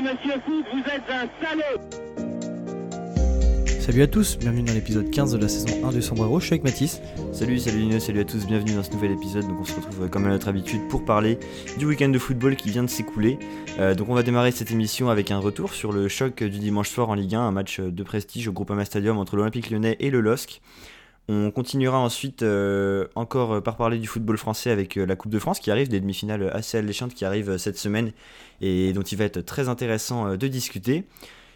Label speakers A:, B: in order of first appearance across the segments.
A: Alors, monsieur Foot, vous êtes un salaud
B: Salut à tous, bienvenue dans l'épisode 15 de la saison 1 de Sombrero, je suis avec Mathis.
C: Salut, salut Lino, salut à tous, bienvenue dans ce nouvel épisode. Donc on se retrouve euh, comme à notre habitude pour parler du week-end de football qui vient de s'écouler. Euh, donc on va démarrer cette émission avec un retour sur le choc du dimanche soir en Ligue 1, un match de prestige au Groupama Stadium entre l'Olympique lyonnais et le LOSC. On continuera ensuite euh, encore par parler du football français avec la Coupe de France qui arrive, des demi-finales assez alléchantes qui arrivent cette semaine et dont il va être très intéressant de discuter.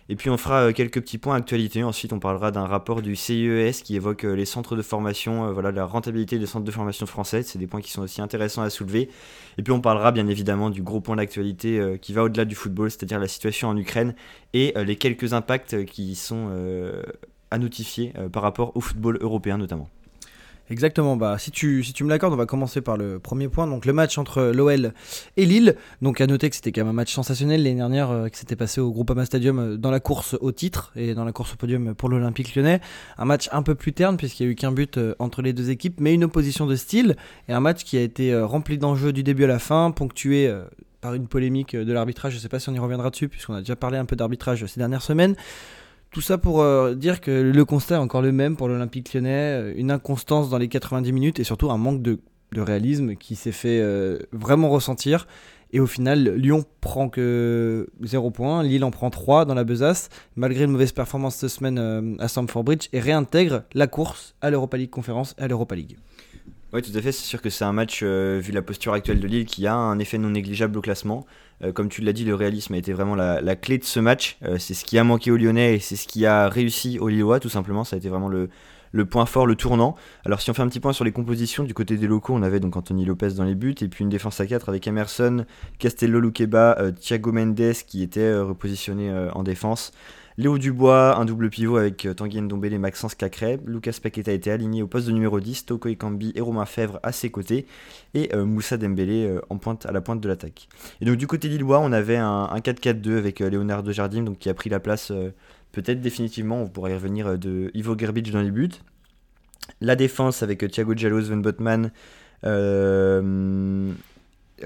C: Et puis on fera euh, quelques petits points actualité. Ensuite, on parlera d'un rapport du CIES qui évoque euh, les centres de formation, euh, voilà, la rentabilité des centres de formation français. C'est des points qui sont aussi intéressants à soulever. Et puis on parlera bien évidemment du gros point d'actualité qui va au-delà du football, c'est-à-dire la situation en Ukraine et les quelques impacts qui sont à notifier par rapport au football européen notamment.
B: Exactement, bah si tu, si tu me l'accordes, on va commencer par le premier point, donc le match entre l'OL et Lille. Donc à noter que c'était quand même un match sensationnel l'année dernière euh, qui s'était passé au Groupama Stadium euh, dans la course au titre et dans la course au podium pour l'Olympique lyonnais. Un match un peu plus terne puisqu'il n'y a eu qu'un but euh, entre les deux équipes, mais une opposition de style et un match qui a été rempli d'enjeux du début à la fin, ponctué par une polémique de l'arbitrage. Je ne sais pas si on y reviendra dessus puisqu'on a déjà parlé un peu d'arbitrage ces dernières semaines. Tout ça pour euh, dire que le constat est encore le même pour l'Olympique lyonnais, euh, une inconstance dans les 90 minutes et surtout un manque de, réalisme qui s'est fait euh, vraiment ressentir. Et au final, Lyon prend que 0 points, Lille en prend 3 dans la besace, malgré une mauvaise performance cette semaine à Stamford Bridge, et réintègre la course à l'Europa League Conférence et à l'Europa League.
C: Oui, tout à fait. C'est sûr que c'est un match, vu la posture actuelle de Lille, qui a un effet non négligeable au classement. Euh, comme tu l'as dit, le réalisme a été vraiment la, clé de ce match. Euh, c'est ce qui a manqué aux Lyonnais et c'est ce qui a réussi aux Lillois, tout simplement. Ça a été vraiment le, point fort, le tournant. Alors, si on fait un petit point sur les compositions, du côté des locaux, on avait donc Anthony Lopez dans les buts et puis une défense à 4 avec Emerson, Castello Luqueba, Thiago Mendes qui était repositionné en défense. Léo Dubois, un double pivot avec euh, Tanguy Ndombele et Maxence Cacré. Lucas Paqueta a été aligné au poste de numéro 10, Toko Ekambi et Romain Fèvre à ses côtés. Et euh, Moussa Dembélé euh, à la pointe de l'attaque. Et donc du côté lillois, on avait un, 4-4-2 avec Léonard de Jardim qui a pris la place peut-être définitivement, on pourrait y revenir, de Ivo Gerbic dans les buts. La défense avec Thiago Giallo, Sven Botman,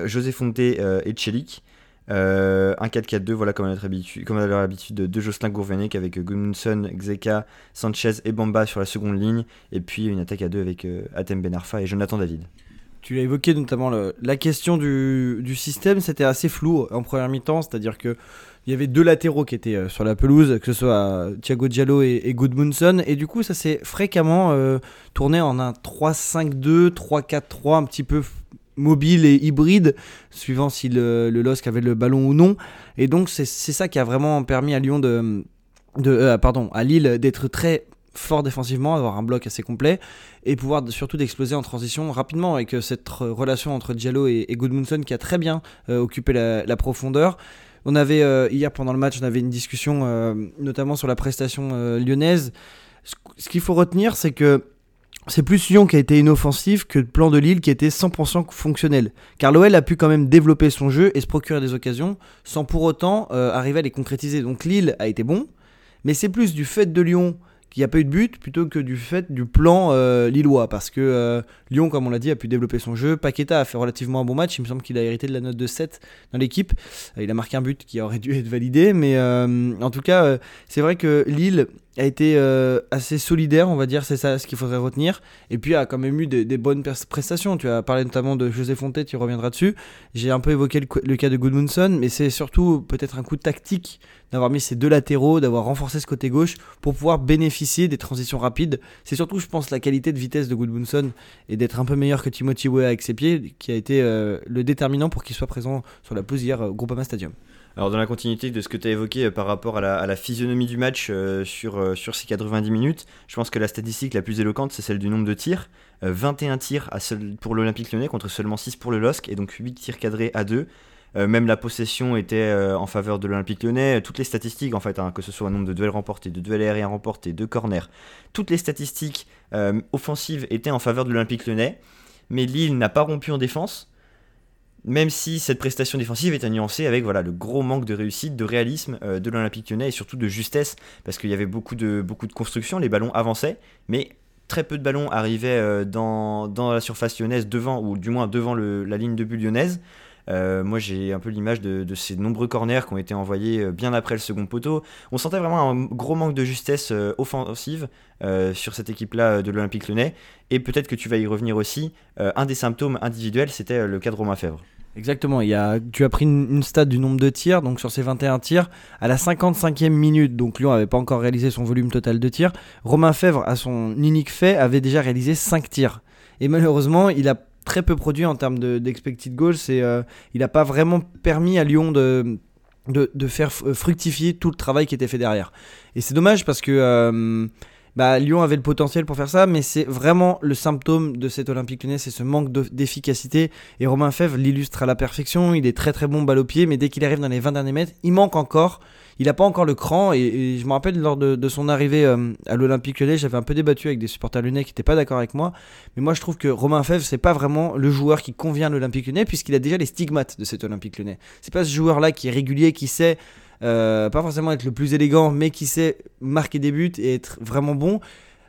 C: José Fonte et Chelik. Euh, un 4-4-2, voilà comme à, notre habitude, comme de Jocelyn Gourvenec avec Gudmundsson, Xeka, Sanchez et Bamba sur la seconde ligne. Et puis une attaque à deux avec euh, Atem Benarfa et Jonathan David.
B: Tu l'as évoqué notamment la question du, du système, c'était assez flou en première mi-temps, c'est-à-dire que il y avait deux latéraux qui étaient euh, sur la pelouse, que ce soit Thiago Diallo et, et Goodmunson, et du coup ça s'est fréquemment tourné en un 3-5-2, 3-4-3, un petit peu mobile et hybride, suivant si le, le LOSC avait le ballon ou non. Et donc c'est ça qui a vraiment permis à Lyon de, de euh, pardon, à Lille d'être très fort défensivement, avoir un bloc assez complet et pouvoir surtout d'exploser en transition rapidement avec euh, cette relation entre Diallo et, et Goodmunson qui a très bien euh, occupé la, profondeur. On avait hier pendant le match, on avait une discussion notamment sur la prestation lyonnaise. Ce qu'il faut retenir, c'est que c'est plus Lyon qui a été inoffensif que le plan de Lille qui était 100% fonctionnel. Car l'OL a pu quand même développer son jeu et se procurer des occasions sans pour autant euh, arriver à les concrétiser. Donc Lille a été bon, mais c'est plus du fait de Lyon qu'il n'y a pas eu de but plutôt que du fait du plan euh, lillois. Parce que euh, Lyon, comme on l'a dit, a pu développer son jeu. Paqueta a fait relativement un bon match. Il me semble qu'il a hérité de la note de 7 dans l'équipe. il a marqué un but qui aurait dû être validé. Mais en tout cas, c'est vrai que Lille a été euh, assez solidaire, on va dire, c'est ça ce qu'il faudrait retenir. Et puis a quand même eu des, bonnes prestations. Tu as parlé notamment de José Fonte, tu reviendras dessus. J'ai un peu évoqué le, cas de Goodmunson, mais c'est surtout peut-être un coup tactique d'avoir mis ces deux latéraux, d'avoir renforcé ce côté gauche pour pouvoir bénéficier des transitions rapides. C'est surtout, je pense, la qualité de vitesse de Goodmunson et d'être un peu meilleur que Timothy Weah avec ses pieds qui a été euh, le déterminant pour qu'il soit présent sur la pause hier au Groupama Stadium.
C: Alors dans la continuité de ce que tu as évoqué euh, par rapport à la, physionomie du match euh, sur, euh, sur ces 90 minutes, je pense que la statistique la plus éloquente, c'est celle du nombre de tirs. 21 tirs pour l'Olympique lyonnais contre seulement 6 pour le LOSC, et donc 8 tirs cadrés à 2. même la possession était en faveur de l'Olympique lyonnais. Toutes les statistiques, en fait, hein, que ce soit un nombre de duels remportés, de duels aériens remportés, de corners, toutes les statistiques offensives étaient en faveur de l'Olympique lyonnais. Mais Lille n'a pas rompu en défense même si cette prestation défensive est à avec voilà, le gros manque de réussite, de réalisme euh, de l'Olympique lyonnais et surtout de justesse, parce qu'il y avait beaucoup de, beaucoup de construction, les ballons avançaient, mais très peu de ballons arrivaient euh, dans, la surface lyonnaise, devant, ou du moins devant la ligne de but lyonnaise. Moi, j'ai un peu l'image de, ces nombreux corners qui ont été envoyés bien après le second poteau. On sentait vraiment un gros manque de justesse offensive sur cette équipe-là de l'Olympique Lyonnais. Et peut-être que tu vas y revenir aussi. un des symptômes individuels, c'était le cas de Romain Fèvre.
B: Exactement, tu as pris une, une stat du nombre de tirs, donc sur ces 21 tirs, à la 55e minute, donc Lyon n'avait pas encore réalisé son volume total de tirs, Romain Fèvre, à son unique fait, avait déjà réalisé 5 tirs. Et malheureusement, il a très peu produit en termes d'expected goals, euh, il n'a pas vraiment permis à Lyon de, de, faire fructifier tout le travail qui était fait derrière. Et c'est dommage parce que... Bah, Lyon avait le potentiel pour faire ça, mais c'est vraiment le symptôme de cet Olympique lyonnais, c'est ce manque d'efficacité. Et Romain Fèvre l'illustre à la perfection. Il est très très bon balle au pied, mais dès qu'il arrive dans les 20 derniers mètres, il manque encore. Il n'a pas encore le cran. Et, je me rappelle lors de, son arrivée euh, à l'Olympique lyonnais, j'avais un peu débattu avec des supporters lyonnais qui n'étaient pas d'accord avec moi. Mais moi, je trouve que Romain Fèvre, c'est pas vraiment le joueur qui convient à l'Olympique lyonnais, puisqu'il a déjà les stigmates de cet Olympique lyonnais. C'est pas ce joueur-là qui est régulier, qui sait euh, pas forcément être le plus élégant, mais qui sait marquer des buts et être vraiment bon.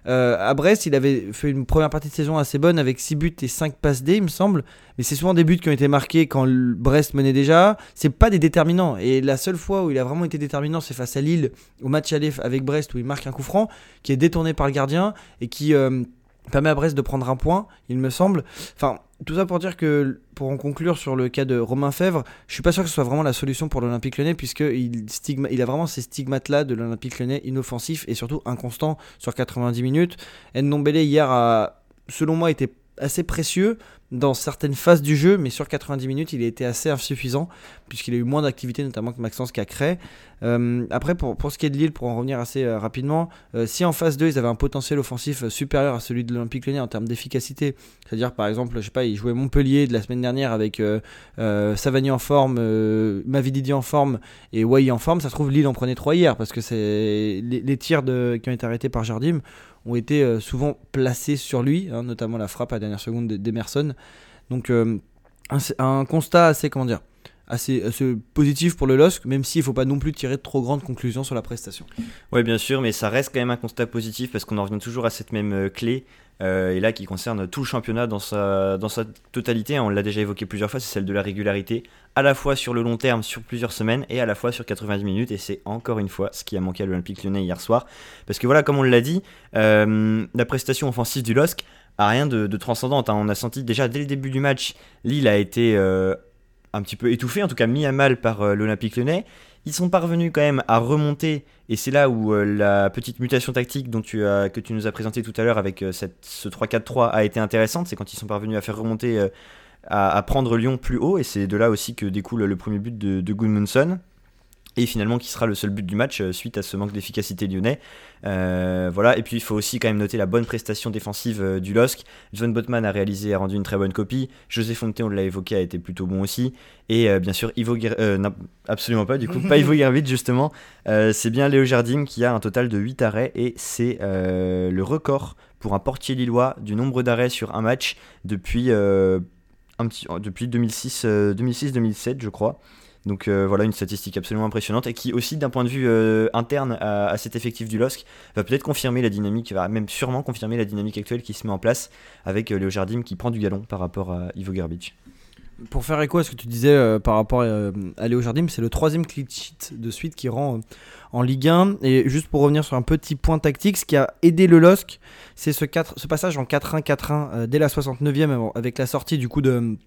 B: Euh, à Brest, il avait fait une première partie de saison assez bonne avec 6 buts et 5 passes D, il me semble. Mais c'est souvent des buts qui ont été marqués quand Brest menait déjà. C'est pas des déterminants. Et la seule fois où il a vraiment été déterminant, c'est face à Lille, au match aller avec Brest, où il marque un coup franc, qui est détourné par le gardien et qui. Euh, permet à Brest de prendre un point, il me semble. Enfin, tout ça pour dire que, pour en conclure sur le cas de Romain Fèvre, je suis pas sûr que ce soit vraiment la solution pour l'Olympique lyonnais, puisqu'il il a vraiment ces stigmates-là de l'Olympique lyonnais inoffensif et surtout inconstant sur 90 minutes. Ndombele hier a, selon moi, été assez précieux dans certaines phases du jeu, mais sur 90 minutes, il a été assez insuffisant, puisqu'il a eu moins d'activité, notamment que Maxence Cacré. Euh, après, pour, ce qui est de Lille, pour en revenir assez euh, rapidement, euh, si en phase 2, ils avaient un potentiel offensif supérieur à celui de l'Olympique Lyonnais en termes d'efficacité, c'est-à-dire par exemple, je sais pas, ils jouaient Montpellier de la semaine dernière avec Savani en forme, Mavididi en forme et Wai en forme, ça se trouve Lille en prenait 3 hier, parce que c'est les, tirs de, qui ont été arrêtés par Jardim ont été euh, souvent placés sur lui, hein, notamment la frappe à la dernière seconde d'Emerson. Donc euh, un, constat assez, comment dire, assez, positif pour le LOSC, même s'il ne faut pas non plus tirer de trop grandes conclusions sur la prestation.
C: Oui, bien sûr, mais ça reste quand même un constat positif parce qu'on en revient toujours à cette même euh, clé. et là, qui concerne tout le championnat dans sa, dans sa totalité, on l'a déjà évoqué plusieurs fois, c'est celle de la régularité à la fois sur le long terme, sur plusieurs semaines, et à la fois sur 90 minutes. Et c'est encore une fois ce qui a manqué à l'Olympique lyonnais hier soir. Parce que voilà, comme on l'a dit, euh, la prestation offensive du LOSC a rien de, transcendante. Hein. On a senti déjà dès le début du match, Lille a été euh, un petit peu étouffé, en tout cas mis à mal par euh, l'Olympique lyonnais. Ils sont parvenus quand même à remonter, et c'est là où la petite mutation tactique dont que tu nous as présenté tout à l'heure avec cette, ce 3-4-3 a été intéressante. C'est quand ils sont parvenus à faire remonter à, prendre Lyon plus haut, et c'est de là aussi que découle le premier but de, de Goodmanson, et finalement qui sera le seul but du match euh, suite à ce manque d'efficacité lyonnais. Euh, voilà, et puis il faut aussi quand même noter la bonne prestation défensive euh, du LOSC. John Botman a réalisé, a rendu une très bonne copie. José Fonte, on l'a évoqué, a été plutôt bon aussi. Et bien sûr, Ivo non, absolument pas, du coup, pas Ivo Gervit justement. c'est bien Léo Jardim qui a un total de 8 arrêts et c'est le record pour un portier lillois du nombre d'arrêts sur un match depuis petit, depuis 2006-2007, 2006, je crois. Donc euh, voilà une statistique absolument impressionnante et qui aussi d'un point de vue euh, interne à, cet effectif du LOSC va peut-être confirmer la dynamique, va même sûrement confirmer la dynamique actuelle qui se met en place avec euh, Léo Jardim qui prend du galon par rapport à Ivo Gerbic.
B: Pour faire écho à ce que tu disais par rapport à Léo Jardim, c'est le troisième clean de suite qui rend en Ligue 1. Et juste pour revenir sur un petit point tactique, ce qui a aidé le LOSC, c'est ce, ce passage en 4-1, 4-1 dès la 69e avec la sortie du coup de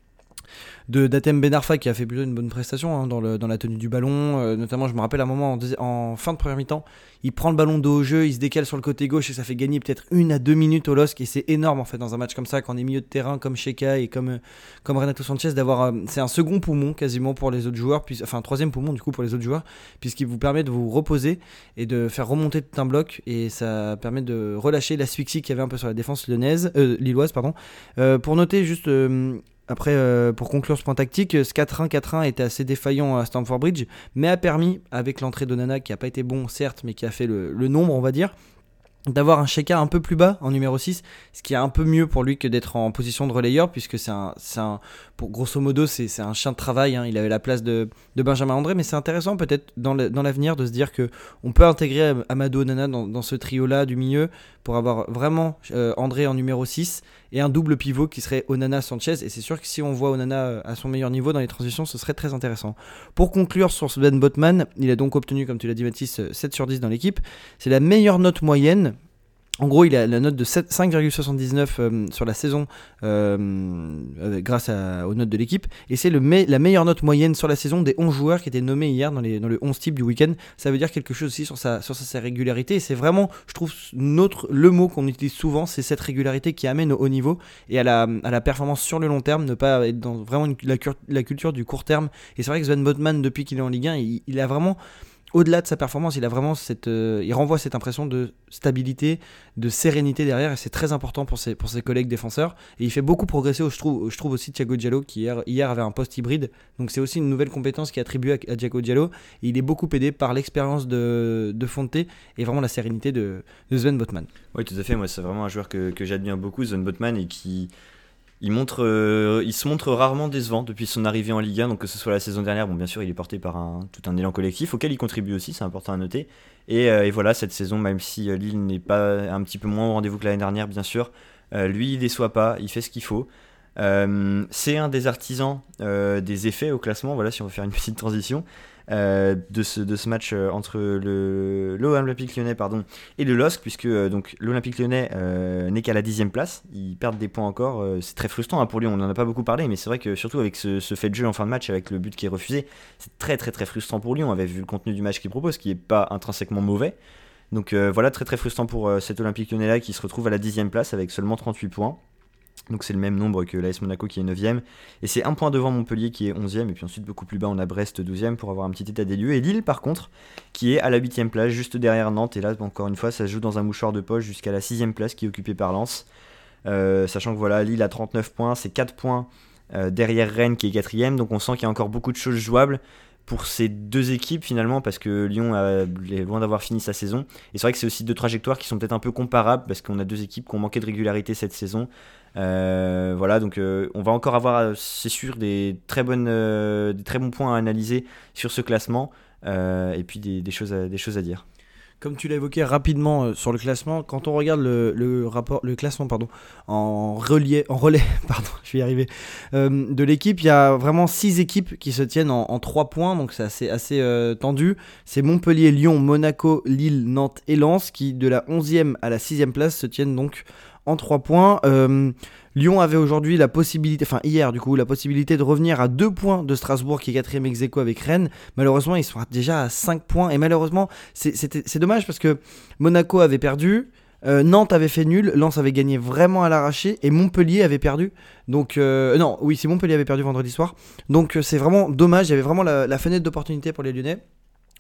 B: de Datem Benarfa qui a fait plutôt une bonne prestation hein, dans, la tenue du ballon. Euh, notamment, je me rappelle un moment en, fin de première mi-temps, il prend le ballon de haut jeu, il se décale sur le côté gauche et ça fait gagner peut-être une à deux minutes au LOSC. Et c'est énorme en fait dans un match comme ça, quand on est milieu de terrain comme Sheka et comme, comme Renato Sanchez, d'avoir. Euh, c'est un second poumon quasiment pour les autres joueurs, puis, enfin un troisième poumon du coup pour les autres joueurs, puisqu'il vous permet de vous reposer et de faire remonter tout un bloc. Et ça permet de relâcher l'asphyxie qu'il y avait un peu sur la défense lyonnaise, euh, lilloise. Pardon. pour noter juste après, euh, pour conclure ce point tactique, ce 4-1, 4-1 était assez défaillant à Stamford Bridge, mais a permis, avec l'entrée de Nana, qui n'a pas été bon certes, mais qui a fait le, nombre, on va dire, d'avoir un Sheka un peu plus bas en numéro 6, ce qui est un peu mieux pour lui que d'être en position de relayeur, puisque c'est un, un, pour grosso modo, c'est un chien de travail, hein. il avait la place de, de Benjamin André, mais c'est intéressant peut-être dans l'avenir de se dire que on peut intégrer Amadou Onana dans, ce trio-là du milieu, pour avoir vraiment euh, André en numéro 6, et un double pivot qui serait Onana-Sanchez, et c'est sûr que si on voit Onana euh, à son meilleur niveau dans les transitions, ce serait très intéressant. Pour conclure sur Sven Botman, il a donc obtenu, comme tu l'as dit Mathis, 7 sur 10 dans l'équipe, c'est la meilleure note moyenne en gros, il a la note de 5,79 euh, sur la saison euh, grâce aux notes de l'équipe. Et c'est la meilleure note moyenne sur la saison des 11 joueurs qui étaient nommés hier dans, le 11 type du week-end. Ça veut dire quelque chose aussi sur sa, régularité. Et c'est vraiment, je trouve, le mot qu'on utilise souvent, c'est cette régularité qui amène au haut niveau et à la, à la performance sur le long terme, ne pas être dans vraiment la, culture du court terme. Et c'est vrai que Sven Botman, depuis qu'il est en Ligue 1, il a vraiment au-delà de sa performance, il a vraiment cette, euh, il renvoie cette impression de stabilité, de sérénité derrière, et c'est très important pour ses, pour ses collègues défenseurs. Et il fait beaucoup progresser, je trouve, je trouve aussi Thiago Diallo qui hier, hier avait un poste hybride, donc c'est aussi une nouvelle compétence qui est attribuée à, Thiago Diallo. Il est beaucoup aidé par l'expérience de, de Fonte et vraiment la sérénité de, de Botman.
C: Oui, tout à fait. Moi, c'est vraiment un joueur que, que j'admire beaucoup, Sven Botman, et qui euh, il se montre rarement décevant depuis son arrivée en Ligue 1, donc que ce soit la saison dernière, bien sûr il est porté par tout un élan collectif auquel il contribue aussi, c'est important à noter. Et, euh, voilà, cette saison, même si euh, Lille n'est pas un petit peu moins au rendez-vous que l'année dernière, bien sûr, lui il déçoit pas, il fait ce qu'il faut. c'est un des artisans des effets au classement, voilà si on veut faire une petite transition. Euh, de, ce, de ce match euh, entre le l'Olympique lyonnais pardon, et le LOSC, puisque euh, donc l'Olympique lyonnais n'est qu'à la dixième place, ils perdent des points encore, c'est très frustrant hein, pour lui, on n'en a pas beaucoup parlé, mais c'est vrai que surtout avec ce, fait de jeu en fin de match, avec le but qui est refusé, c'est très très très frustrant pour lui, on avait vu le contenu du match qu'il propose, qui n'est pas intrinsèquement mauvais, donc voilà, très très frustrant pour cet Olympique lyonnais là qui se retrouve à la dixième place avec seulement 38 points. Donc c'est le même nombre que l'AS Monaco qui est 9ème. Et c'est un point devant Montpellier qui est 11ème. Et puis ensuite, beaucoup plus bas, on a Brest 12ème pour avoir un petit état des lieux. Et Lille, par contre, qui est à la 8ème place, juste derrière Nantes. Et là, encore une fois, ça joue dans un mouchoir de poche jusqu'à la 6ème place qui est occupée par Lens. Euh, sachant que voilà, Lille a 39 points, c'est 4 points euh, derrière Rennes qui est 4ème. Donc on sent qu'il y a encore beaucoup de choses jouables pour ces deux équipes finalement parce que Lyon est loin d'avoir fini sa saison. Et c'est vrai que c'est aussi deux trajectoires qui sont peut-être un peu comparables parce qu'on a deux équipes qui ont manqué de régularité cette saison. Euh, voilà, donc euh, on va encore avoir, euh, c'est sûr, des très, bonnes, très bons points à analyser sur ce classement. Et puis des choses à dire.
B: Comme tu l'as évoqué rapidement sur le classement, quand on regarde le, rapport, le classement pardon, en, relais, en relais pardon, je vais y arriver, de l'équipe, il y a vraiment 6 équipes qui se tiennent en, 3 points, donc c'est assez, assez tendu. C'est Montpellier, Lyon, Monaco, Lille, Nantes et Lens qui, de la 11e à la 6e place, se tiennent donc en 3 points. Euh, Lyon avait aujourd'hui la possibilité, enfin hier du coup, la possibilité de revenir à 2 points de Strasbourg qui est 4ème ex avec Rennes. Malheureusement, ils sont déjà à 5 points. Et malheureusement, c'est dommage parce que Monaco avait perdu. Euh, Nantes avait fait nul, Lens avait gagné vraiment à l'arraché et Montpellier avait perdu. Donc euh, non, oui, c'est Montpellier avait perdu vendredi soir. Donc c'est vraiment dommage. Il y avait vraiment la fenêtre d'opportunité pour les Lyonnais.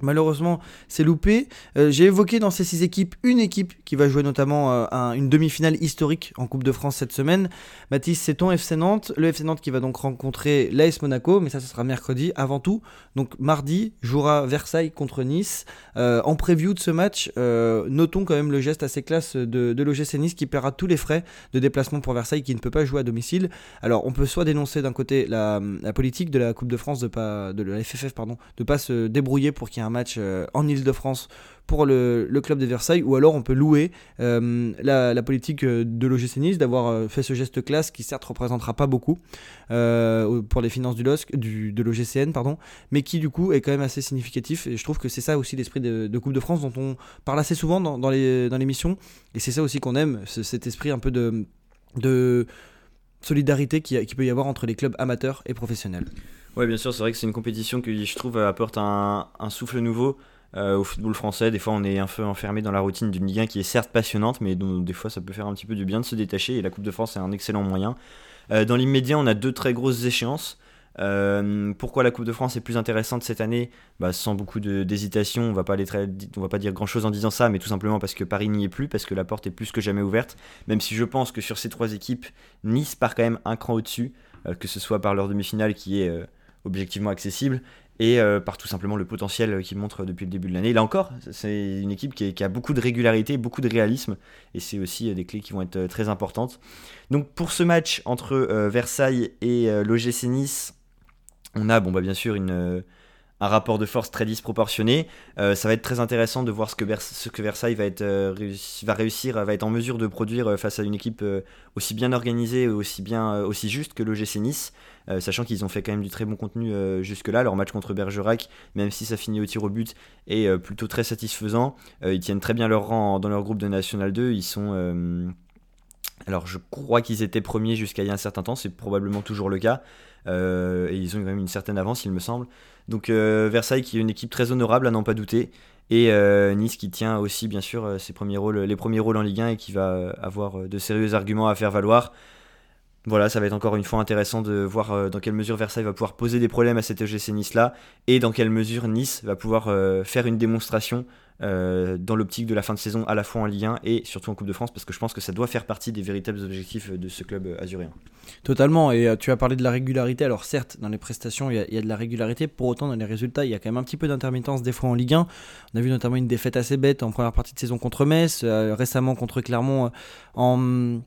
B: Malheureusement, c'est loupé. Euh, j'ai évoqué dans ces six équipes une équipe qui va jouer notamment euh, une demi-finale historique en Coupe de France cette semaine. Mathis, c'est ton FC Nantes. Le FC Nantes qui va donc rencontrer l'AS Monaco, mais ça, ce sera mercredi avant tout. Donc mardi, jouera Versailles contre Nice. Euh, en preview de ce match, notons quand même le geste assez classe de, de l'OGC Nice qui paiera tous les frais de déplacement pour Versailles qui ne peut pas jouer à domicile. Alors, on peut soit dénoncer d'un côté la, politique de la Coupe de France de pas la FFF pardon, de pas se débrouiller pour qu'il y ait un match euh, en Ile-de-France pour le, club de Versailles, ou alors on peut louer euh, la, politique euh, de l'OGC Nice d'avoir fait ce geste classe qui certes représentera pas beaucoup pour les finances du LOSC, du, de l'OGCN, pardon, mais qui du coup est quand même assez significatif. Et je trouve que c'est ça aussi l'esprit de, Coupe de France dont on parle assez souvent dans, dans l'émission, et c'est ça aussi qu'on aime, cet esprit un peu de, de solidarité qui, qui peut y avoir entre les clubs amateurs et professionnels.
C: Ouais, bien sûr, c'est vrai que c'est une compétition qui, je trouve, apporte un, souffle nouveau euh, au football français. Des fois, on est un peu enfermé dans la routine d'une Ligue 1 qui est certes passionnante, mais dont des fois, ça peut faire un petit peu du bien de se détacher. Et la Coupe de France est un excellent moyen. Euh, dans l'immédiat, on a deux très grosses échéances. Euh, pourquoi la Coupe de France est plus intéressante cette année? Bah, Sans beaucoup d'hésitation, on va pas va pas dire grand chose en disant ça, mais tout simplement parce que Paris n'y est plus, parce que la porte est plus que jamais ouverte. Même si je pense que sur ces trois équipes, Nice part quand même un cran au-dessus, que ce soit par leur demi-finale qui est objectivement accessible, et par tout simplement le potentiel qu'il montre depuis le début de l'année. Là encore, c'est une équipe qui, a beaucoup de régularité, beaucoup de réalisme, et c'est aussi des clés qui vont être très importantes. Donc pour ce match entre Versailles et l'OGC Nice, on a bon, bah, bien sûr une un rapport de force très disproportionné. Euh, ça va être très intéressant de voir ce que, ce que Versailles va, être, euh, va réussir, va être en mesure de produire euh, face à une équipe aussi bien organisée, aussi, bien, aussi juste que l'OGC Nice, sachant qu'ils ont fait quand même du très bon contenu jusque-là. Leur match contre Bergerac, même si ça finit au tir au but, est plutôt très satisfaisant. ils tiennent très bien leur rang dans leur groupe de National 2. Ils sont... alors je crois qu'ils étaient premiers jusqu'à il y a un certain temps, c'est probablement toujours le cas. et ils ont quand même une certaine avance, il me semble. Donc euh, Versailles qui est une équipe très honorable à n'en pas douter. Et euh, Nice qui tient aussi bien sûr euh, ses premiers rôles, les premiers rôles en Ligue 1 et qui va avoir de sérieux arguments à faire valoir. Voilà, ça va être encore une fois intéressant de voir dans quelle mesure Versailles va pouvoir poser des problèmes à cet EGC Nice là et dans quelle mesure Nice va pouvoir faire une démonstration euh, dans l'optique de la fin de saison à la fois en Ligue 1 et surtout en Coupe de France parce que je pense que ça doit faire partie des véritables objectifs de ce club azuréen.
B: Totalement, et euh, tu as parlé de la régularité, alors certes dans les prestations il y, a, de la régularité, pour autant dans les résultats il y a quand même un petit peu d'intermittence des fois en Ligue 1. On a vu notamment une défaite assez bête en première partie de saison contre Metz, euh, récemment contre Clermont en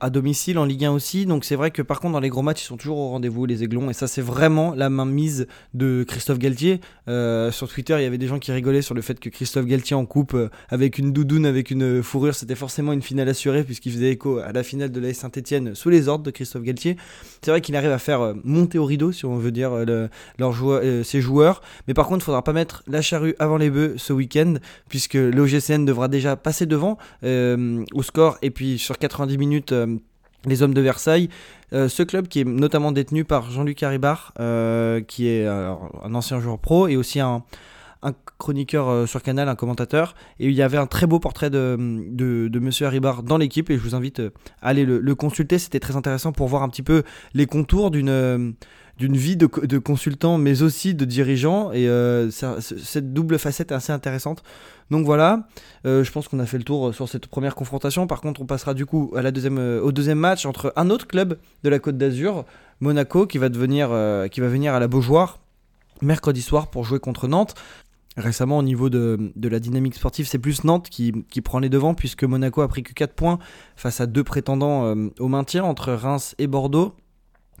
B: à domicile en Ligue 1 aussi. Donc c'est vrai que par contre dans les gros matchs ils sont toujours au rendez-vous les Aiglons et ça c'est vraiment la main mise de Christophe Galtier. Euh, sur Twitter il y avait des gens qui rigolaient sur le fait que Christophe Galtier en coupe euh, avec une doudoune avec une fourrure c'était forcément une finale assurée puisqu'il faisait écho à la finale de la Saint-Etienne sous les ordres de Christophe Galtier. C'est vrai qu'il arrive à faire euh, monter au rideau si on veut dire ses joueurs. Mais par contre il faudra pas mettre la charrue avant les bœufs ce week-end puisque l'OGCN devra déjà passer devant au score et puis sur 90 minutes euh, les hommes de Versailles. Euh, ce club qui est notamment détenu par Jean-Luc Haribar, euh, qui est un ancien joueur pro et aussi un, chroniqueur sur Canal, un commentateur. Et il y avait un très beau portrait de, de, Monsieur Haribar dans l'équipe et je vous invite à aller le consulter. C'était très intéressant pour voir un petit peu les contours d'une d'une vie de, consultant, mais aussi de dirigeant. Et euh, cette double facette est assez intéressante. Donc voilà, euh, je pense qu'on a fait le tour sur cette première confrontation. Par contre, on passera du coup à la deuxième, euh, au deuxième match entre un autre club de la Côte d'Azur, Monaco, qui va, devenir, qui va venir à la Beaujoire mercredi soir pour jouer contre Nantes. Récemment, au niveau de, la dynamique sportive, c'est plus Nantes qui, prend les devants, puisque Monaco a pris que 4 points face à deux prétendants au maintien entre Reims et Bordeaux.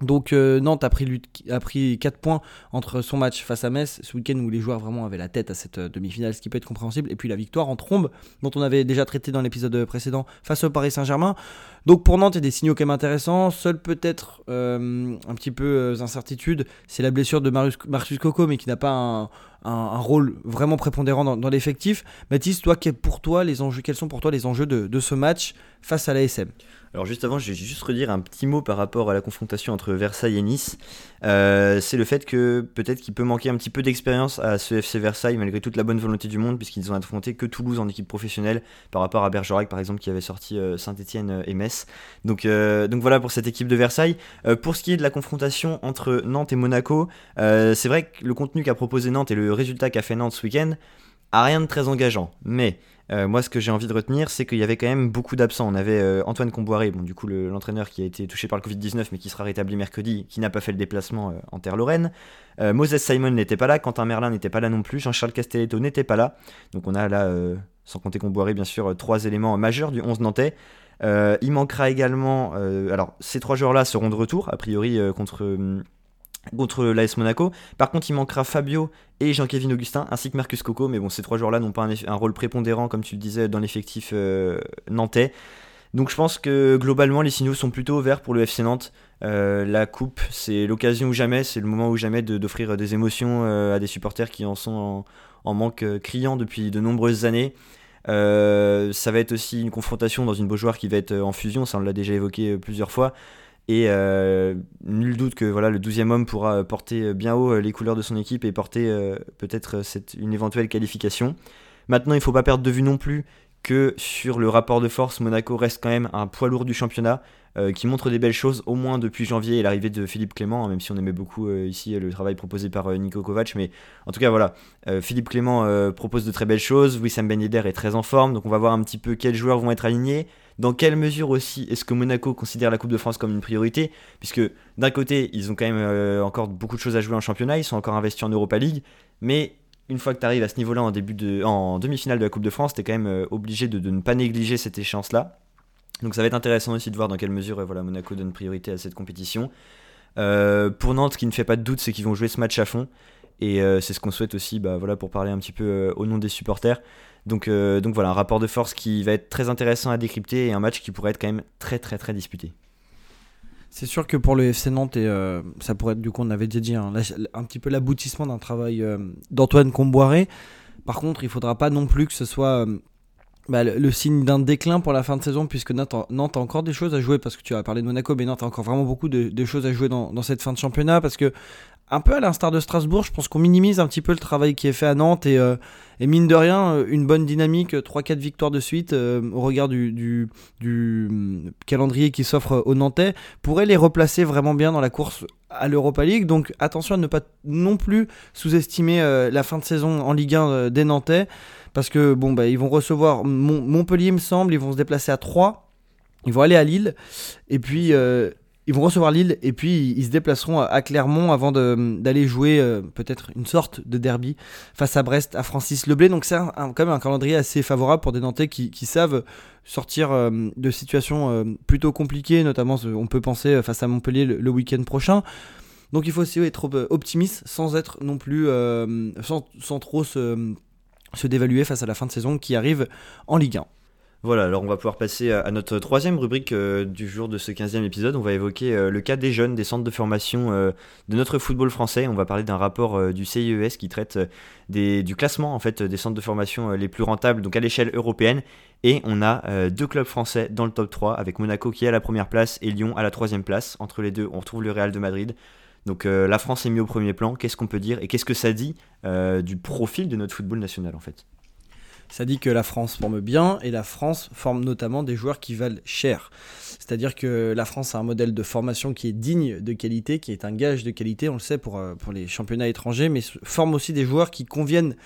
B: Donc euh, Nantes a pris, a pris 4 points entre son match face à Metz ce week-end où les joueurs vraiment avaient la tête à cette euh, demi-finale, ce qui peut être compréhensible, et puis la victoire en trombe dont on avait déjà traité dans l'épisode précédent face au Paris Saint-Germain. Donc pour Nantes, il y a des signaux quand même intéressants. Seul peut-être euh, un petit peu incertitude, c'est la blessure de Marcus Coco, mais qui n'a pas un, rôle vraiment prépondérant dans, l'effectif. Mathis, toi, pour toi les enjeux, quels sont pour toi les enjeux de, de ce match face à l'ASM
C: alors juste avant, je vais juste redire un petit mot par rapport à la confrontation entre Versailles et Nice. Euh, c'est le fait que peut-être qu'il peut manquer un petit peu d'expérience à ce FC Versailles malgré toute la bonne volonté du monde puisqu'ils ont affronté que Toulouse en équipe professionnelle par rapport à Bergerac par exemple qui avait sorti euh, Saint-Etienne euh, et Metz. Donc, voilà pour cette équipe de Versailles. pour ce qui est de la confrontation entre Nantes et Monaco, c'est vrai que le contenu qu'a proposé Nantes et le résultat qu'a fait Nantes ce week-end a rien de très engageant. Mais euh, moi, ce que j'ai envie de retenir, c'est qu'il y avait quand même beaucoup d'absents. On avait euh, Antoine Comboiré, bon, du coup, l'entraîneur qui a été touché par le Covid-19, mais qui sera rétabli mercredi, qui n'a pas fait le déplacement euh, en terre lorraine. Moses Simon n'était pas là, Quentin Merlin n'était pas là non plus, Jean-Charles Castelletto n'était pas là. Donc, on a là, sans compter Comboiré, bien sûr, trois éléments majeurs du 11 nantais. il manquera également. alors, ces trois joueurs-là seront de retour, a priori, contre hum, contre l'AS Monaco. Par contre, il manquera Fabio et Jean-Kévin Augustin, ainsi que Marcus Coco. Mais bon, ces trois joueurs-là n'ont pas un, rôle prépondérant, comme tu le disais, dans l'effectif euh, nantais. Donc je pense que globalement, les signaux sont plutôt ouverts pour le FC Nantes. Euh, la coupe, c'est l'occasion ou jamais, c'est le moment ou jamais d'offrir des émotions euh, à des supporters qui en sont en, manque criant depuis de nombreuses années. ça va être aussi une confrontation dans une Beaujoire qui va être en fusion, ça on l'a déjà évoqué plusieurs fois. Et euh, nul doute que voilà, le 12e homme pourra porter bien haut euh, les couleurs de son équipe et porter euh, peut-être une éventuelle qualification. Maintenant, il ne faut pas perdre de vue non plus que sur le rapport de force, Monaco reste quand même un poids lourd du championnat. Euh, qui montre des belles choses, au moins depuis janvier et l'arrivée de Philippe Clément, hein, même si on aimait beaucoup euh, ici le travail proposé par euh, Nico Kovac. Mais en tout cas, voilà, Philippe Clément propose de très belles choses. Wissam Ben est très en forme, donc on va voir un petit peu quels joueurs vont être alignés. Dans quelle mesure aussi est-ce que Monaco considère la Coupe de France comme une priorité? Puisque d'un côté, ils ont quand même encore beaucoup de choses à jouer en championnat, ils sont encore investis en Europa League, mais une fois que tu arrives à ce niveau-là en, demi-finale de la Coupe de France, tu es quand même obligé de, ne pas négliger cette échéance-là. Donc ça va être intéressant aussi de voir dans quelle mesure euh, Monaco donne priorité à cette compétition. Euh, pour Nantes, ce qui ne fait pas de doute, c'est qu'ils vont jouer ce match à fond. Et euh, c'est ce qu'on souhaite aussi bah, voilà, pour parler un petit peu au nom des supporters. Donc voilà, un rapport de force qui va être très intéressant à décrypter et un match qui pourrait être quand même très très très disputé.
B: C'est sûr que pour le FC Nantes, et, ça pourrait être du coup, on avait déjà dit, hein, un petit peu l'aboutissement d'un travail d'Antoine Comboiré. Par contre, il faudra pas non plus que ce soit bah, le, signe d'un déclin pour la fin de saison, puisque Nantes, a encore des choses à jouer, parce que tu as parlé de Monaco, mais Nantes a encore vraiment beaucoup de, choses à jouer dans, cette fin de championnat, parce que, un peu à l'instar de Strasbourg, je pense qu'on minimise un petit peu le travail qui est fait à Nantes, et, euh, mine de rien, euh, une bonne dynamique, 3-4 victoires de suite, euh, au regard du, hum, calendrier qui s'offre aux Nantais, pourrait les replacer vraiment bien dans la course à l'Europa League, donc attention à ne pas non plus sous-estimer la fin de saison en Ligue 1 des Nantais parce que bon bah ils vont recevoir Montpellier me semble, ils vont se déplacer à 3, ils vont aller à Lille et puis euh, ils vont recevoir Lille et puis ils se déplaceront à, Clermont avant d'aller jouer euh, peut-être une sorte de derby face à Brest à Francis Leblé. Donc c'est quand même un calendrier assez favorable pour des Nantais qui, savent sortir euh, de situations plutôt compliquées, notamment on peut penser face à Montpellier le, week-end prochain. Donc il faut aussi être optimiste sans être non plus sans, trop se se dévaluer face à la fin de saison qui arrive en Ligue 1.
C: Voilà, alors on va pouvoir passer à notre troisième rubrique euh, du jour de ce 15e épisode. On va évoquer euh, le cas des jeunes, des centres de formation euh, de notre football français. On va parler d'un rapport du CIES qui traite du classement en fait, des centres de formation les plus rentables donc à l'échelle européenne. Et on a deux clubs français dans le top 3 avec Monaco qui est à la première place et Lyon à la troisième place. Entre les deux, on retrouve le Real de Madrid. Donc euh, la France est mise au premier plan. Qu'est-ce qu'on peut dire et qu'est-ce que ça dit euh, du profil de notre football national en fait?
B: Ça dit que la France forme bien et la France forme notamment des joueurs qui valent cher. C'est-à-dire que la France a un modèle de formation qui est digne de qualité, qui est un gage de qualité, on le sait pour, euh, pour les championnats étrangers, mais forme aussi des joueurs qui conviennent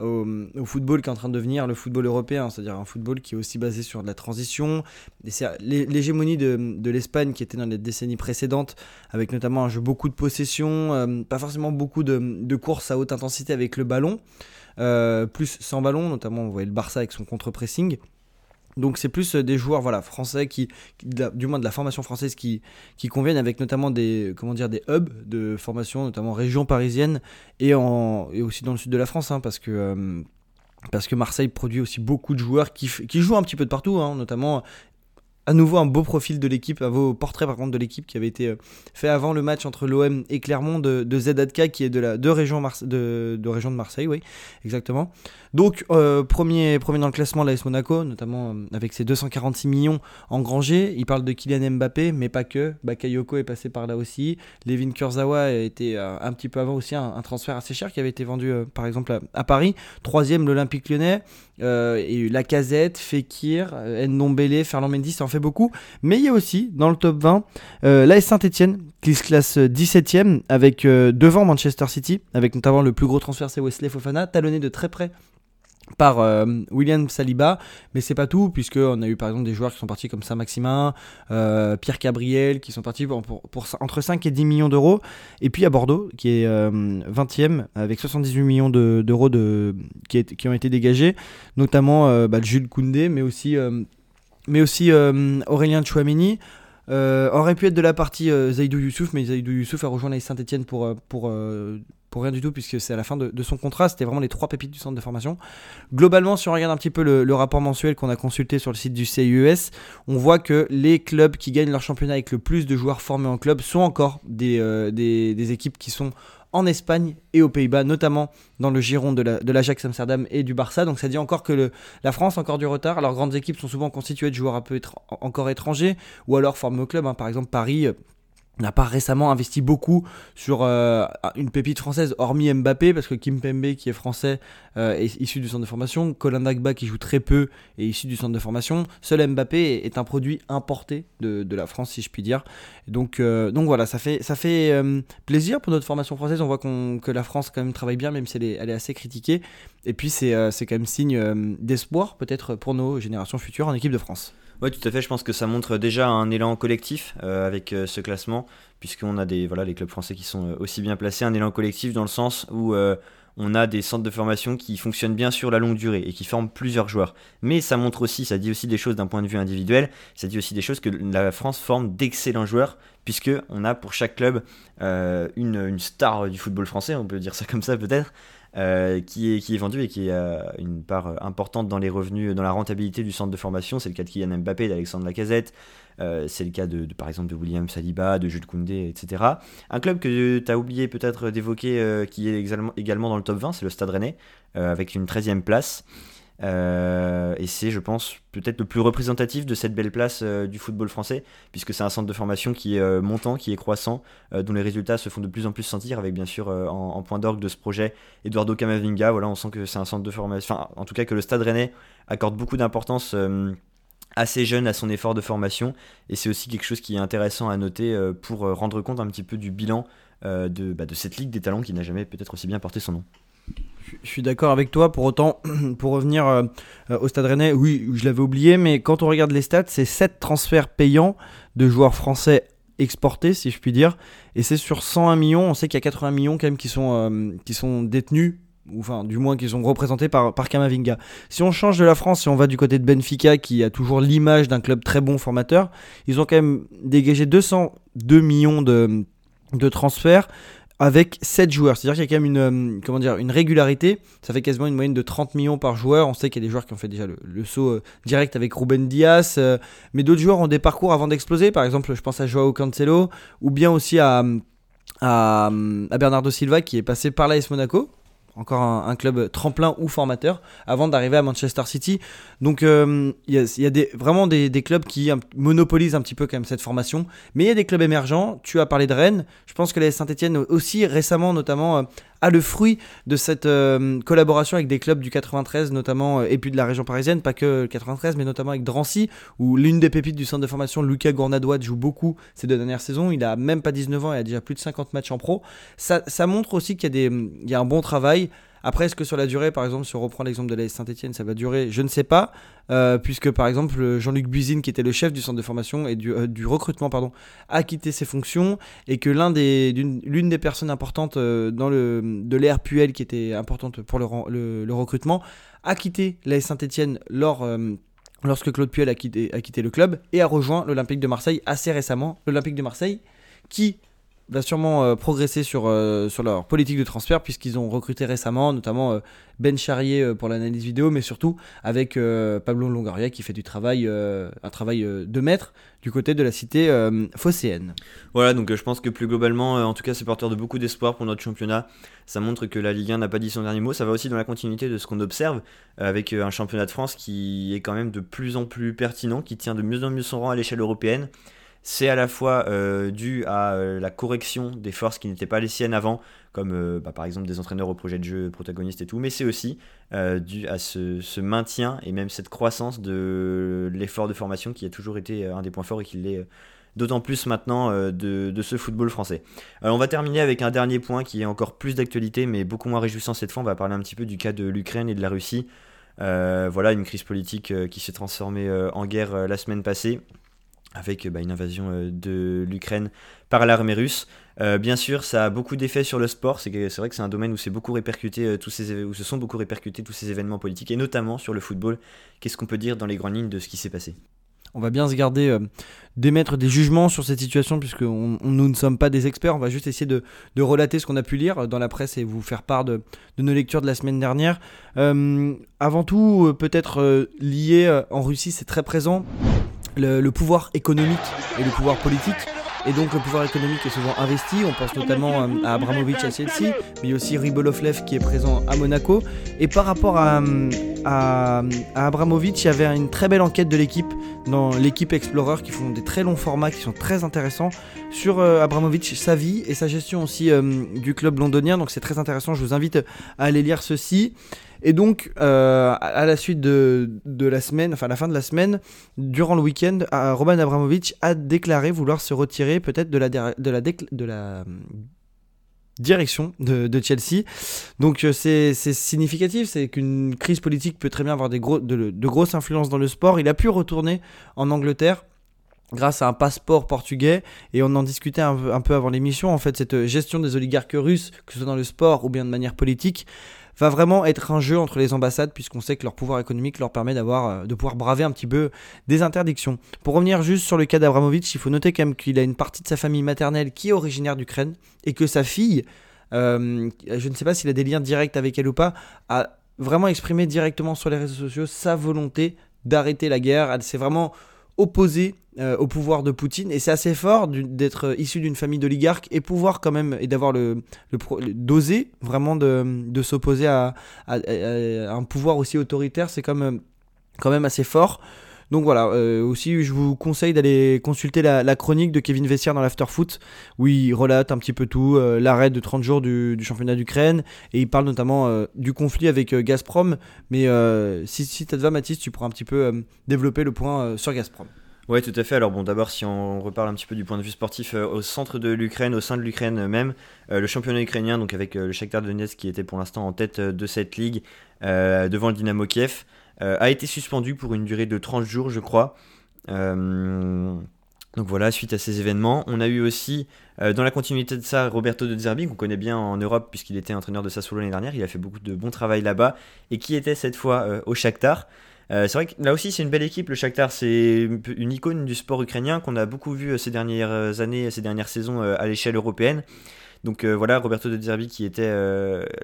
B: au, football qui est en train de devenir le football européen, c'est-à-dire un football qui est aussi basé sur de la transition. L'hégémonie de, l'Espagne qui était dans les décennies précédentes, avec notamment un jeu beaucoup de possession, euh, pas forcément beaucoup de, de, courses à haute intensité avec le ballon, euh, plus sans ballon, notamment on voyait le Barça avec son contre-pressing. Donc c'est plus euh, des joueurs voilà français qui, du moins de la formation française qui, qui conviennent avec notamment des comment dire des hubs de formation notamment région parisienne et en et aussi dans le sud de la France hein, parce que euh, parce que Marseille produit aussi beaucoup de joueurs qui, qui jouent un petit peu de partout, hein, notamment à nouveau un beau profil de l'équipe, un beau portrait par contre de l'équipe qui avait été euh, fait avant le match entre l'OM et Clermont de, de Zedadka qui est de la de région, de, Marseille, oui, exactement. Donc, euh, premier, premier dans le classement, l'AS Monaco, notamment euh, avec ses 246 millions engrangés. Il parle de Kylian Mbappé, mais pas que. Bakayoko est passé par là aussi. Levin Kurzawa été euh, un petit peu avant aussi un, transfert assez cher qui avait été vendu par exemple à, Paris. Troisième, l'Olympique lyonnais. Et Lacazette, Fekir, Ndombele, Ferland Mendy, ça en fait beaucoup. Mais il y a aussi dans le top 20 l'AS Saint-Etienne qui se classe 17ème avec devant Manchester City, avec notamment le plus gros transfert, c'est Wesley Fofana, talonné de très près par euh, William Saliba, mais c'est pas tout, puisque on a eu par exemple des joueurs qui sont partis comme Saint-Maximin, euh, Pierre Cabriel, qui sont partis pour, entre 5 et 10 millions d'euros, et puis à Bordeaux, qui est 20e, euh, avec 78 millions d'euros de, qui, ont été dégagés, notamment bah, Jules Koundé, mais aussi, mais aussi Aurélien Chouameni. aurait pu être de la partie Zaidou Youssouf, mais Zaidou Youssouf a rejoint les Saint-Etienne pour pour rien du tout, puisque c'est à la fin de, son contrat. C'était vraiment les trois pépites du centre de formation. Globalement, si on regarde un petit peu le, rapport mensuel qu'on a consulté sur le site du CIES, on voit que les clubs qui gagnent leur championnat avec le plus de joueurs formés en club sont encore des, euh, des, équipes qui sont en Espagne et aux Pays-Bas, notamment dans le giron de l'Ajax la, Amsterdam et du Barça. Donc ça dit encore que la France a encore du retard. Alors grandes équipes sont souvent constituées de joueurs un peu encore étrangers ou alors formés au club. Hein. Par exemple Paris, n'a pas récemment investi beaucoup sur euh, une pépite française, hormis Mbappé, parce que Kim Pembe, qui est français, euh, est issu du centre de formation. Colin Dagba, qui joue très peu, est issu du centre de formation. Seul Mbappé est, un produit importé de, la France, si je puis dire. Donc, euh, voilà, ça fait, ça fait plaisir pour notre formation française. On voit que la France quand même travaille bien, même si elle est, elle est assez critiquée. Et puis c'est quand même signe d'espoir, peut-être, pour nos générations futures en équipe de France.
C: Oui, tout à fait. Je pense que ça montre déjà un élan collectif euh, avec euh, ce classement, puisqu'on a des voilà les clubs français qui sont euh, aussi bien placés. Un élan collectif dans le sens où on a des centres de formation qui fonctionnent bien sur la longue durée et qui forment plusieurs joueurs. Mais ça montre aussi, ça dit aussi des choses d'un point de vue individuel. Ça dit aussi des choses que la France forme d'excellents joueurs, puisque on a pour chaque club une, une star du football français, on peut dire ça comme ça peut-être. Euh, qui, est, vendu et qui a une part importante dans les revenus, dans la rentabilité du centre de formation. C'est le cas de Kylian Mbappé, d'Alexandre Lacazette, euh, c'est le cas de, par exemple de William Saliba, de Jules Koundé, etc. Un club que tu as oublié peut-être d'évoquer euh, qui est également dans le top 20, c'est le Stade Rennais, avec une 13e place. Euh, et c'est, je pense, peut-être le plus représentatif de cette belle place euh, du football français, puisque c'est un centre de formation qui est euh, montant, qui est croissant, dont les résultats se font de plus en plus sentir, avec bien sûr en, point d'orgue de ce projet Eduardo Camavinga. Voilà, on sent que c'est un centre de formation, enfin, en tout cas que le Stade Rennais accorde beaucoup d'importance à ces jeunes, à son effort de formation, et c'est aussi quelque chose qui est intéressant à noter pour rendre compte un petit peu du bilan bah, de cette Ligue des Talents qui n'a jamais peut-être aussi bien porté son nom.
B: Je suis d'accord avec toi. Pour autant, pour revenir euh, au Stade Rennais, oui, je l'avais oublié, mais quand on regarde les stats, c'est 7 transferts payants de joueurs français exportés, si je puis dire. Et c'est sur 101 millions. On sait qu'il y a 80 millions quand même qui sont, euh, qui sont détenus ou enfin du moins qui sont représentés par, par Kamavinga. Si on change de la France, si on va du côté de Benfica, qui a toujours l'image d'un club très bon formateur, ils ont quand même dégagé 202 millions de, de transferts avec 7 joueurs. C'est-à-dire qu'il y a quand même une, euh, régularité. Ça fait quasiment une moyenne de 30 millions par joueur. On sait qu'il y a des joueurs qui ont fait déjà le, saut euh, direct avec Ruben Diaz. Euh, mais d'autres joueurs ont des parcours avant d'exploser. Par exemple, je pense à Joao Cancelo ou bien aussi à, à, à Bernardo Silva qui est passé par l'AS Monaco encore un, club tremplin ou formateur, avant d'arriver à Manchester City. Donc euh, il y, a, des, vraiment des, clubs qui monopolisent un petit peu quand même cette formation. Mais il y a des clubs émergents. Tu as parlé de Rennes. Je pense que la Saint-Etienne aussi récemment notamment euh, le fruit de cette euh, collaboration avec des clubs du 93 notamment et puis de la région parisienne, pas que le 93 mais notamment avec Drancy où l'une des pépites du centre de formation, Lucas Gournadois, joue beaucoup ces deux dernières saisons. Il a même pas 19 ans et a déjà plus de 50 matchs en pro. Ça, ça montre aussi qu'il y a un bon travail. Après, est-ce que sur la durée, par exemple, si on reprend l'exemple de la Saint-Etienne, ça va durer? Je ne sais pas, euh, puisque par exemple, Jean-Luc Buzine, qui était le chef du centre de formation et du, euh, recrutement, pardon, a quitté ses fonctions et que l'une des personnes importantes euh, dans le, de l'ère Puel, qui était importante pour le, le, recrutement, a quitté la Saint-Etienne lors lorsque Claude Puel a quitté, a quitté le club et a rejoint l'Olympique de Marseille assez récemment. L'Olympique de Marseille qui va sûrement euh, progresser sur, euh, sur leur politique de transfert puisqu'ils ont recruté récemment notamment euh, Ben Charrier pour l'analyse vidéo mais surtout avec Pablo Longoria qui fait du travail un travail de maître du côté de la cité phocéenne.
C: Voilà donc je pense que plus globalement en tout cas c'est porteur de beaucoup d'espoir pour notre championnat. Ça montre que la Ligue 1 n'a pas dit son dernier mot, ça va aussi dans la continuité de ce qu'on observe avec un championnat de France qui est quand même de plus en plus pertinent, qui tient de mieux en mieux son rang à l'échelle européenne c'est à la fois euh, dû à euh, la correction des forces qui n'étaient pas les siennes avant, comme euh, bah, par exemple des entraîneurs au projet de jeu protagonistes et tout, mais c'est aussi dû à ce, maintien et même cette croissance de l'effort de formation qui a toujours été un des points forts et qui l'est d'autant plus maintenant de, ce football français. on va terminer avec un dernier point qui est encore plus d'actualité, mais beaucoup moins réjouissant cette fois. On va parler un petit peu du cas de l'Ukraine et de la Russie. voilà, une crise politique qui s'est transformée en guerre la semaine passée avec bah, une invasion euh, de l'Ukraine par l'armée russe. Euh, bien sûr, ça a beaucoup d'effets sur le sport. C'est vrai que c'est un domaine où, beaucoup répercuté, euh, tous ces, où se sont beaucoup répercutés tous ces événements politiques, et notamment sur le football. Qu'est-ce qu'on peut dire dans les grandes lignes de ce qui s'est passé?
B: On va bien se garder d'émettre des jugements sur cette situation puisque nous ne sommes pas des experts. On va juste essayer de, relater ce qu'on a pu lire dans la presse et vous faire part de, nos lectures de la semaine dernière. avant tout, peut-être lié en Russie, c'est très présent le, pouvoir économique et le pouvoir politique. Et donc le pouvoir économique est souvent investi, on pense notamment à Abramovich à Chelsea, mais aussi Ribolovlev qui est présent à Monaco. Et par rapport à, à, Abramovic, il y avait une très belle enquête de l'équipe, dans l'équipe Explorer, qui font des très longs formats, qui sont très intéressants, sur euh, Abramovic, sa vie et sa gestion aussi euh, du club londonien. Donc c'est très intéressant, je vous invite à aller lire ceci. Et donc, euh, à la suite de, la semaine, enfin la fin de la semaine, durant le week-end, Roman Abramovich a déclaré vouloir se retirer peut-être de la, de la, de la direction de, Chelsea. Donc euh, c'est significatif, c'est qu'une crise politique peut très bien avoir des gros, de, grosses influences dans le sport. Il a pu retourner en Angleterre grâce à un passeport portugais et on en discutait un, un peu avant l'émission. En fait, cette gestion des oligarques russes, que ce soit dans le sport ou bien de manière politique, va vraiment être un jeu entre les ambassades puisqu'on sait que leur pouvoir économique leur permet d'avoir euh, de pouvoir braver un petit peu des interdictions. Pour revenir juste sur le cas d'Abramovich, il faut noter quand même qu'il a une partie de sa famille maternelle qui est originaire d'Ukraine et que sa fille, euh, je ne sais pas s'il a des liens directs avec elle ou pas, a vraiment exprimé directement sur les réseaux sociaux sa volonté d'arrêter la guerre. Elle s'est vraiment opposée euh, au pouvoir de Poutine et c'est assez fort d'être euh, issu d'une famille d'oligarques et pouvoir quand même et d'avoir le, d'oser vraiment de, s'opposer à, un pouvoir aussi autoritaire c'est quand même, quand même assez fort donc voilà, euh, aussi je vous conseille d'aller consulter la, chronique de Kevin Vessière dans l'Afterfoot, où il relate un petit peu tout, l'arrêt de 30 jours du, championnat d'Ukraine, et il parle notamment du conflit avec Gazprom. Mais si, si ça te va Mathis, tu pourras un petit peu développer le point sur Gazprom.
C: Ouais, tout à fait. Alors bon, d'abord, si on reparle un petit peu du point de vue sportif, euh, au centre de l'Ukraine, au sein de l'Ukraine même, euh, le championnat ukrainien, donc avec euh, le Shakhtar Donetsk qui était pour l'instant en tête de cette ligue, devant le Dynamo Kiev, a été suspendu pour une durée de 30 jours, je crois. donc voilà, suite à ces événements, on a eu aussi, dans la continuité de ça, Roberto De Zerbi, qu'on connaît bien en Europe puisqu'il était entraîneur de Sassuolo l'année dernière, il a fait beaucoup de bon travail là-bas, et qui était cette fois au Shakhtar. Euh, c'est vrai que là aussi c'est une belle équipe, le Shakhtar c'est une icône du sport ukrainien qu'on a beaucoup vu euh, ces dernières euh, années, ces dernières saisons à l'échelle européenne. Donc voilà, Roberto De Zerbi qui était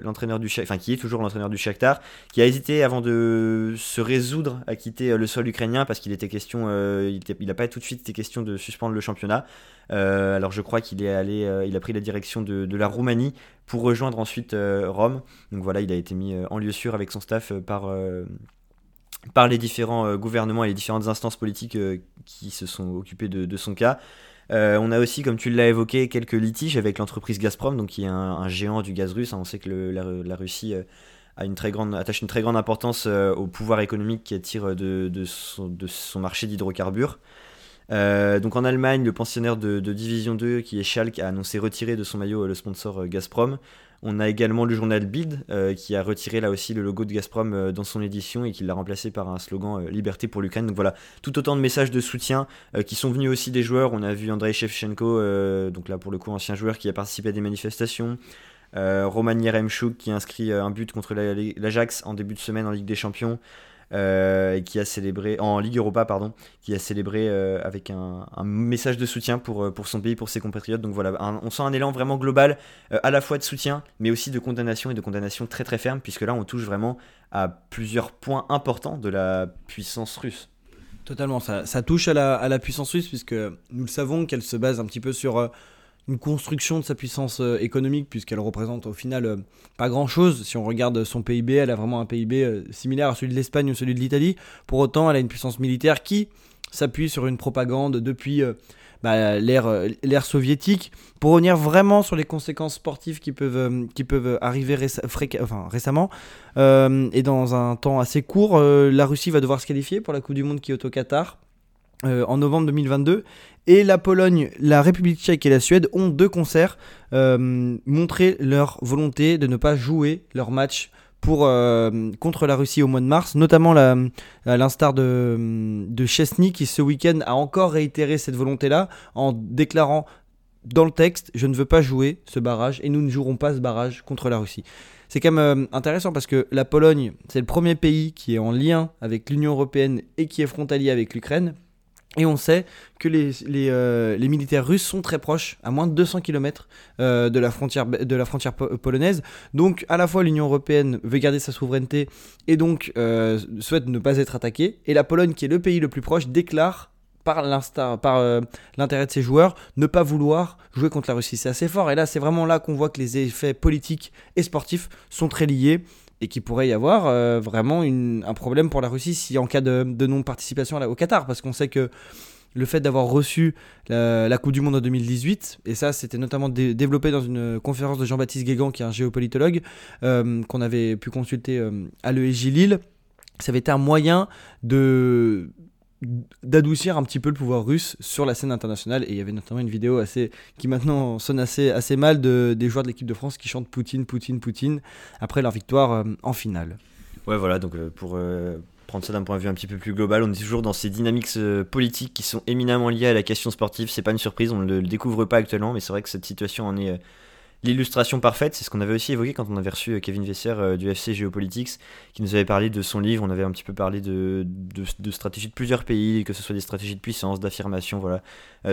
C: l'entraîneur du enfin qui est toujours l'entraîneur du Shakhtar, qui a hésité avant de se résoudre à quitter le sol ukrainien parce qu'il était question, il n'a pas tout de suite été question de suspendre le championnat. alors je crois qu'il est allé, il a pris la direction de, de, la Roumanie pour rejoindre ensuite Rome. Donc voilà, il a été mis en lieu sûr avec son staff par par les différents euh, gouvernements et les différentes instances politiques euh, qui se sont occupées de, son cas. Euh, on a aussi, comme tu l'as évoqué, quelques litiges avec l'entreprise Gazprom, donc qui est un, géant du gaz russe. Hein. On sait que la, Russie attache une très grande importance au pouvoir économique qui attire de, de, son, marché d'hydrocarbures. donc en Allemagne, le pensionnaire de, Division 2, qui est Schalke, a annoncé retirer de son maillot le sponsor Gazprom. On a également le journal Bild euh, qui a retiré là aussi le logo de Gazprom euh, dans son édition et qui l'a remplacé par un slogan euh, Liberté pour l'Ukraine. Donc voilà, tout autant de messages de soutien qui sont venus aussi des joueurs. On a vu Andrei Shevchenko, donc là pour le coup ancien joueur qui a participé à des manifestations. Roman Yeremchuk qui inscrit un but contre l'Ajax en début de semaine en Ligue des Champions. Euh, qui a célébré en Ligue Europa pardon, qui a célébré euh, avec un, message de soutien pour, euh, pour son pays, pour ses compatriotes. Donc voilà, on sent un élan vraiment global, à la fois de soutien, mais aussi de condamnation et de condamnation très très ferme, puisque là on touche vraiment à plusieurs points importants de la puissance russe.
B: Totalement, ça, ça touche à la, à la, puissance russe, puisque nous le savons qu'elle se base un petit peu sur une construction de sa puissance euh, économique, puisqu'elle représente au final euh, pas grand-chose. Si on regarde son PIB, elle a vraiment un PIB euh, similaire à celui de l'Espagne ou celui de l'Italie. Pour autant, elle a une puissance militaire qui s'appuie sur une propagande depuis bah, l'ère soviétique. Pour revenir vraiment sur les conséquences sportives qui peuvent, arriver récemment, et dans un temps assez court, la Russie va devoir se qualifier pour la Coupe du Monde qui est au Qatar. En novembre 2022 et la Pologne, la République tchèque et la Suède ont deux concerts euh, montré leur volonté de ne pas jouer leur match pour, euh, contre la Russie au mois de mars, notamment à l'instar de, de Chesney qui ce week-end a encore réitéré cette volonté-là en déclarant dans le texte je ne veux pas jouer ce barrage et nous ne jouerons pas ce barrage contre la Russie. C'est quand même euh, intéressant parce que la Pologne, c'est le premier pays qui est en lien avec l'Union européenne et qui est frontalier avec l'Ukraine. Et on sait que les, euh, les, militaires russes sont très proches, à moins de 200 km euh, de la frontière, de la frontière polonaise. Donc à la fois l'Union européenne veut garder sa souveraineté et donc euh, souhaite ne pas être attaquée. Et la Pologne, qui est le pays le plus proche, déclare par l'intérêt de ses joueurs, ne pas vouloir jouer contre la Russie. C'est assez fort. Et là, c'est vraiment là qu'on voit que les effets politiques et sportifs sont très liés et qu'il pourrait y avoir vraiment un problème pour la Russie si en cas de, non-participation au Qatar, parce qu'on sait que le fait d'avoir reçu la, Coupe du Monde en 2018, et ça c'était notamment développé dans une conférence de Jean-Baptiste Guégan, qui est un géopolitologue, euh, qu'on avait pu consulter euh, à l'ESJ Lille, ça avait été un moyen de d'adoucir un petit peu le pouvoir russe sur la scène internationale et il y avait notamment une vidéo assez qui maintenant sonne assez, assez mal de, des joueurs de l'équipe de France qui chantent Poutine, Poutine, Poutine après leur victoire euh, en finale.
C: Ouais voilà donc pour, prendre ça d'un point de vue un petit peu plus global. On est toujours dans ces dynamiques euh, politiques qui sont éminemment liées à la question sportive. C'est pas une surprise, on ne le découvre pas actuellement, mais c'est vrai que cette situation en est euh, l'illustration parfaite. C'est ce qu'on avait aussi évoqué quand on avait reçu euh, Kevin Vesser du FC Geopolitics, qui nous avait parlé de son livre. On avait un petit peu parlé de, de, stratégies de plusieurs pays, que ce soit des stratégies de puissance, d'affirmation. Voilà.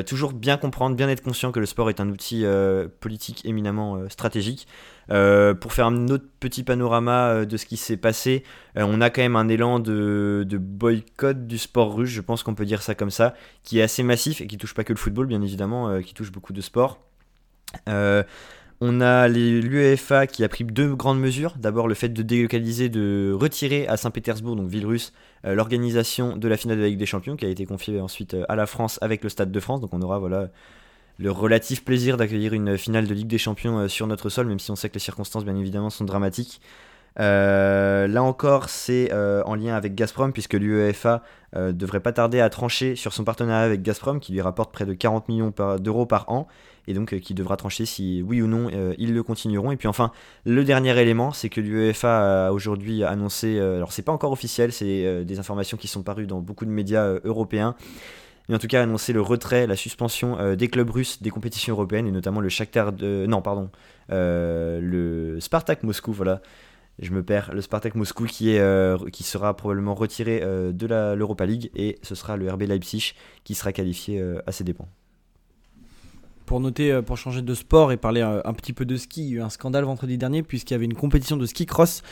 C: toujours bien comprendre, bien être conscient que le sport est un outil politique éminemment stratégique. Euh, pour faire un autre petit panorama euh, de ce qui s'est passé, euh, on a quand même un élan de, boycott du sport russe, je pense qu'on peut dire ça comme ça, qui est assez massif et qui touche pas que le football, bien évidemment, qui touche beaucoup de sports. On a l'UEFA qui a pris deux grandes mesures. D'abord le fait de délocaliser, de retirer à Saint-Pétersbourg, donc ville russe, l'organisation de la finale de la Ligue des Champions qui a été confiée ensuite à la France avec le Stade de France. Donc on aura voilà le relatif plaisir d'accueillir une finale de Ligue des Champions euh, sur notre sol, même si on sait que les circonstances, bien évidemment, sont dramatiques. Euh, là encore, c'est euh, en lien avec Gazprom, puisque l'UEFA devrait pas tarder à trancher sur son partenariat avec Gazprom, qui lui rapporte près de 40 millions d'euros par an, et donc qui devra trancher si oui ou non ils le continueront. Et puis enfin, le dernier élément, c'est que l'UEFA a aujourd'hui annoncé, alors c'est pas encore officiel, c'est des informations qui sont parues dans beaucoup de médias européens, mais en tout cas annoncé le retrait, la suspension euh, des clubs russes des compétitions européennes et notamment le Shakhtar de non pardon euh, le Spartak Moscou voilà je me perds le Spartak Moscou qui est euh, qui sera probablement retiré de l'Europa League et ce sera le RB Leipzig qui sera qualifié à ses dépens.
B: Pour noter, pour changer de sport et parler un, petit peu de ski, il y a eu un scandale vendredi dernier puisqu'il y avait une compétition de ski cross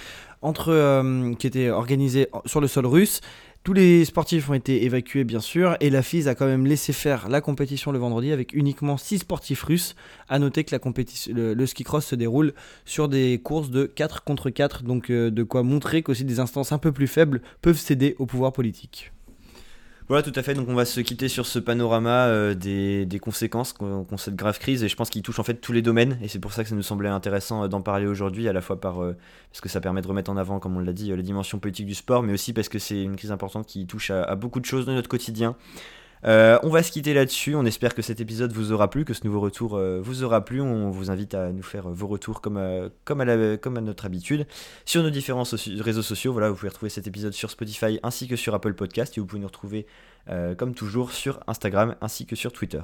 B: entre, qui était organisée sur le sol russe tous les sportifs ont été évacués bien sûr et la FIS a quand même laissé faire la compétition le vendredi avec uniquement 6 sportifs russes. A noter que le, ski cross se déroule sur des courses de 4 contre 4 donc euh, de quoi montrer qu'aussi des instances un peu plus faibles peuvent céder au pouvoir politique.
C: Voilà, tout à fait. Donc, on va se quitter sur ce panorama euh, des, conséquences qu'ont cette grave crise. Et je pense qu'il touche en fait tous les domaines. Et c'est pour ça que ça nous semblait intéressant euh, d'en parler aujourd'hui, à la fois par, euh, parce que ça permet de remettre en avant, comme on l'a dit, les dimensions politiques du sport, mais aussi parce que c'est une crise importante qui touche à, à beaucoup de choses de notre quotidien. Euh, on va se quitter là-dessus. On espère que cet épisode vous aura plu, que ce nouveau retour euh, vous aura plu. On vous invite à nous faire vos retours comme, à, notre habitude sur nos différents réseaux sociaux. Voilà, vous pouvez retrouver cet épisode sur Spotify ainsi que sur Apple Podcast et vous pouvez nous retrouver euh, comme toujours sur Instagram ainsi que sur Twitter.